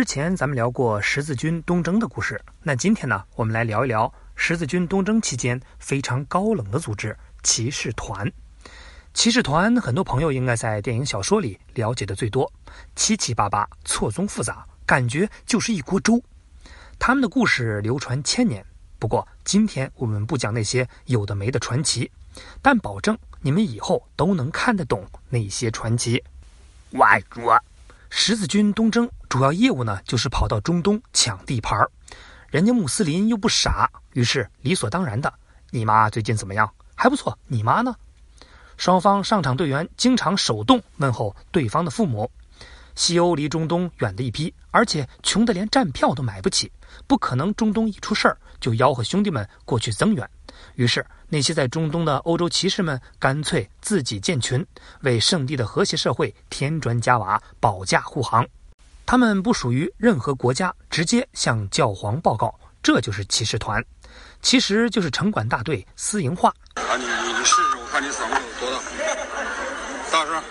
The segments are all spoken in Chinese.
之前咱们聊过十字军东征的故事，那今天呢，我们来聊一聊十字军东征期间非常高冷的组织——骑士团。骑士团，很多朋友应该在电影、小说里了解的最多，七七八八，错综复杂，感觉就是一锅粥。他们的故事流传千年。不过今天我们不讲那些有的没的传奇，但保证你们以后都能看得懂那些传奇。外说。十字军东征主要业务呢，就是跑到中东抢地盘儿。人家穆斯林又不傻，于是理所当然的：“你妈最近怎么样？还不错。你妈呢？”双方上场队员经常手动问候对方的父母。西欧离中东远的一批，而且穷得连站票都买不起，不可能中东一出事儿就吆喝兄弟们过去增援。于是，那些在中东的欧洲骑士们干脆自己建群，为圣地的和谐社会添砖加瓦、保驾护航。他们不属于任何国家，直接向教皇报告，这就是骑士团。其实就是城管大队私营化。啊，你你你试试，我看你嗓门有多大。大声！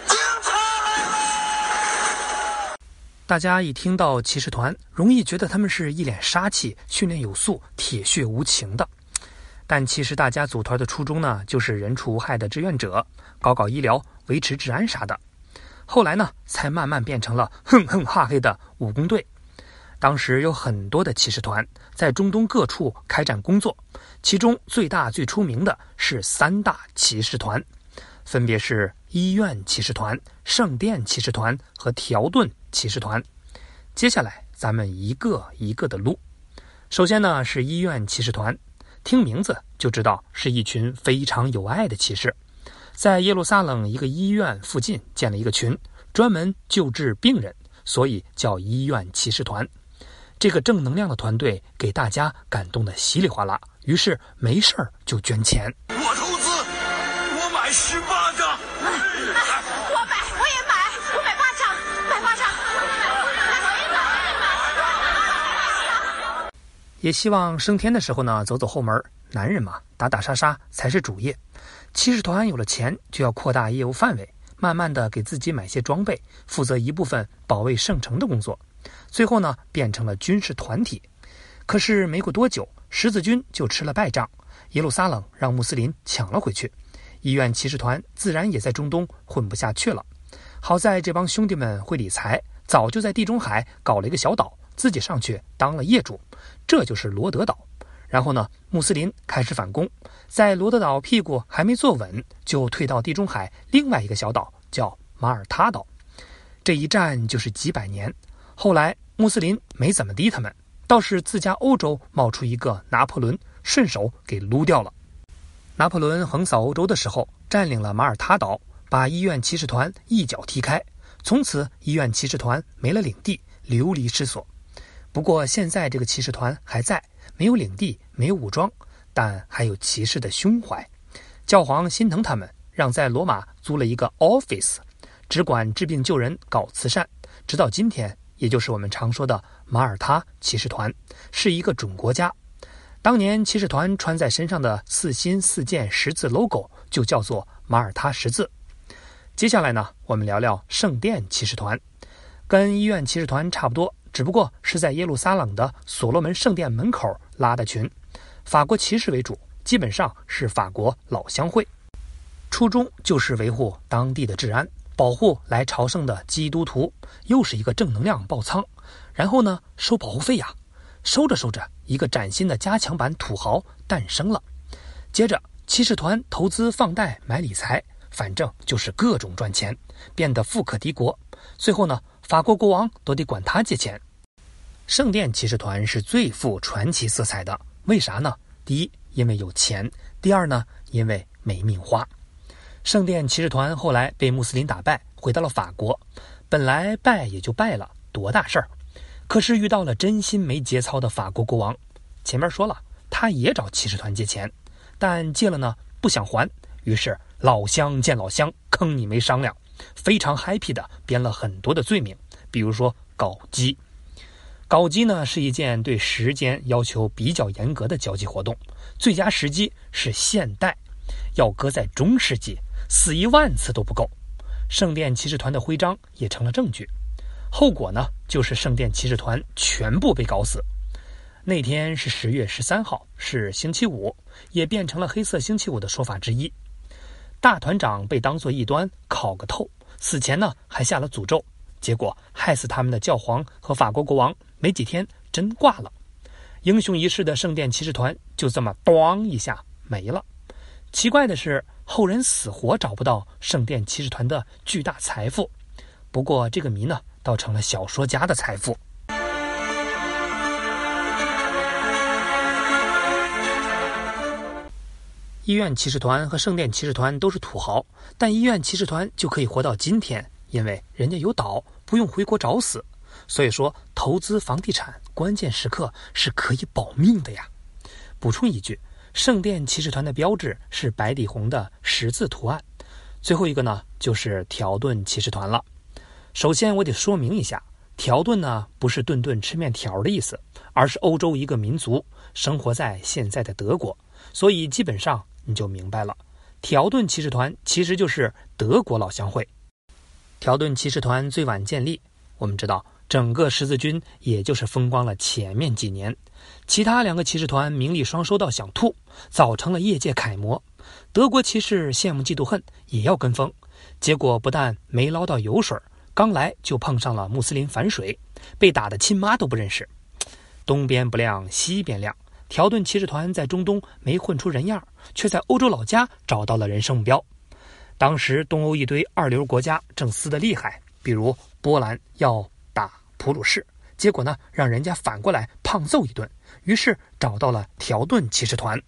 大家一听到骑士团，容易觉得他们是一脸杀气、训练有素、铁血无情的。但其实大家组团的初衷呢，就是人畜无害的志愿者，搞搞医疗、维持治安啥的。后来呢，才慢慢变成了 哼哼哈嘿的武工队。当时有很多的骑士团在中东各处开展工作，其中最大最出名的是三大骑士团，分别是医院骑士团、圣殿骑士团和条顿骑士团。接下来咱们一个一个的录。首先呢，是医院骑士团。听名字就知道是一群非常有爱的骑士，在耶路撒冷一个医院附近建了一个群，专门救治病人，所以叫医院骑士团。这个正能量的团队给大家感动的稀里哗啦，于是没事儿就捐钱。我投资，我买十也希望升天的时候呢，走走后门。男人嘛，打打杀杀才是主业。骑士团有了钱，就要扩大业务范围，慢慢的给自己买些装备，负责一部分保卫圣城的工作。最后呢，变成了军事团体。可是没过多久，十字军就吃了败仗，耶路撒冷让穆斯林抢了回去。医院骑士团自然也在中东混不下去了。好在这帮兄弟们会理财，早就在地中海搞了一个小岛。自己上去当了业主，这就是罗德岛。然后呢，穆斯林开始反攻，在罗德岛屁股还没坐稳，就退到地中海另外一个小岛，叫马耳他岛。这一战就是几百年。后来穆斯林没怎么敌他们，倒是自家欧洲冒出一个拿破仑，顺手给撸掉了。拿破仑横扫欧洲的时候，占领了马耳他岛，把医院骑士团一脚踢开，从此医院骑士团没了领地，流离失所。不过现在这个骑士团还在，没有领地，没有武装，但还有骑士的胸怀。教皇心疼他们，让在罗马租了一个 office，只管治病救人，搞慈善。直到今天，也就是我们常说的马耳他骑士团，是一个准国家。当年骑士团穿在身上的四心四箭十字 logo 就叫做马耳他十字。接下来呢，我们聊聊圣殿骑士团，跟医院骑士团差不多。只不过是在耶路撒冷的所罗门圣殿门口拉的群，法国骑士为主，基本上是法国老乡会，初衷就是维护当地的治安，保护来朝圣的基督徒，又是一个正能量爆仓。然后呢，收保护费呀，收着收着，一个崭新的加强版土豪诞生了。接着，骑士团投资放贷买理财，反正就是各种赚钱，变得富可敌国。最后呢？法国国王都得管他借钱。圣殿骑士团是最富传奇色彩的，为啥呢？第一，因为有钱；第二呢，因为没命花。圣殿骑士团后来被穆斯林打败，回到了法国。本来败也就败了，多大事儿？可是遇到了真心没节操的法国国王。前面说了，他也找骑士团借钱，但借了呢不想还，于是老乡见老乡，坑你没商量。非常 happy 的编了很多的罪名，比如说搞基。搞基呢是一件对时间要求比较严格的交际活动，最佳时机是现代，要搁在中世纪，死一万次都不够。圣殿骑士团的徽章也成了证据。后果呢，就是圣殿骑士团全部被搞死。那天是十月十三号，是星期五，也变成了黑色星期五的说法之一。大团长被当作异端烤个透，死前呢还下了诅咒，结果害死他们的教皇和法国国王没几天真挂了。英雄一世的圣殿骑士团就这么“咣”一下没了。奇怪的是，后人死活找不到圣殿骑士团的巨大财富。不过这个谜呢，倒成了小说家的财富。医院骑士团和圣殿骑士团都是土豪，但医院骑士团就可以活到今天，因为人家有岛，不用回国找死。所以说，投资房地产关键时刻是可以保命的呀。补充一句，圣殿骑士团的标志是白底红的十字图案。最后一个呢，就是条顿骑士团了。首先，我得说明一下，条顿呢不是顿顿吃面条的意思，而是欧洲一个民族，生活在现在的德国，所以基本上你就明白了，条顿骑士团其实就是德国老乡会。条顿骑士团最晚建立，我们知道整个十字军也就是风光了前面几年，其他两个骑士团名利双收到想吐，早成了业界楷模，德国骑士羡慕嫉妒恨，也要跟风，结果不但没捞到油水。刚来就碰上了穆斯林反水，被打的亲妈都不认识。东边不亮西边亮，条顿骑士团在中东没混出人样，却在欧洲老家找到了人生目标。当时东欧一堆二流国家正撕得厉害，比如波兰要打普鲁士，结果呢让人家反过来胖揍一顿，于是找到了条顿骑士团。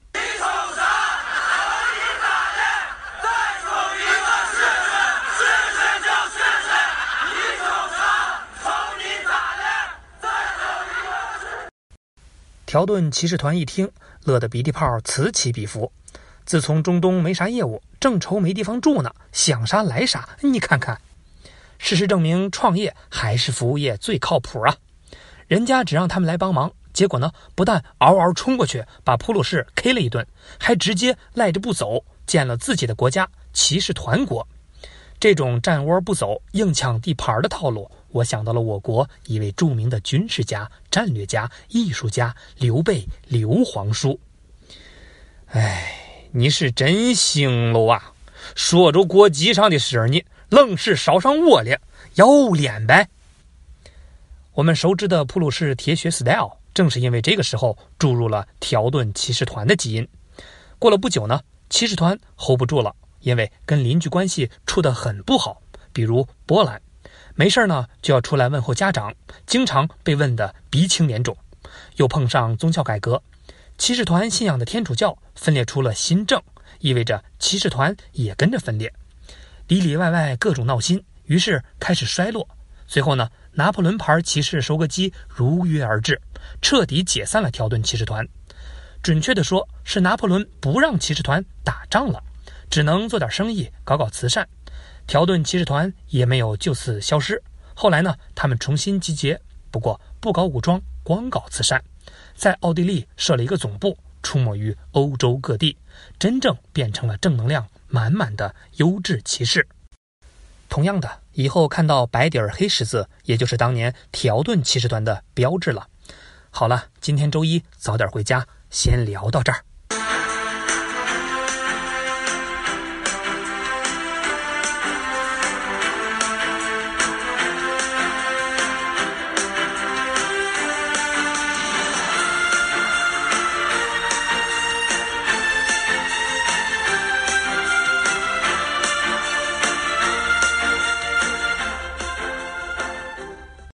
条顿骑士团一听，乐得鼻涕泡此起彼伏。自从中东没啥业务，正愁没地方住呢，想啥来啥。你看看，事实证明，创业还是服务业最靠谱啊！人家只让他们来帮忙，结果呢，不但嗷嗷冲过去把普鲁士 K 了一顿，还直接赖着不走，建了自己的国家——骑士团国。这种占窝不走、硬抢地盘的套路，我想到了我国一位著名的军事家、战略家、艺术家刘备刘皇叔。哎，你是真行喽啊！说着国际上的事儿，你愣是烧上我了，要脸呗！我们熟知的普鲁士铁血 style，正是因为这个时候注入了条顿骑士团的基因。过了不久呢，骑士团 hold 不住了。因为跟邻居关系处得很不好，比如波兰，没事呢就要出来问候家长，经常被问得鼻青脸肿。又碰上宗教改革，骑士团信仰的天主教分裂出了新政，意味着骑士团也跟着分裂，里里外外各种闹心，于是开始衰落。最后呢，拿破仑牌骑士收割机如约而至，彻底解散了条顿骑士团。准确的说，是拿破仑不让骑士团打仗了。只能做点生意，搞搞慈善。条顿骑士团也没有就此消失。后来呢，他们重新集结，不过不搞武装，光搞慈善，在奥地利设了一个总部，出没于欧洲各地，真正变成了正能量满满的优质骑士。同样的，以后看到白底儿黑十字，也就是当年条顿骑士团的标志了。好了，今天周一，早点回家，先聊到这儿。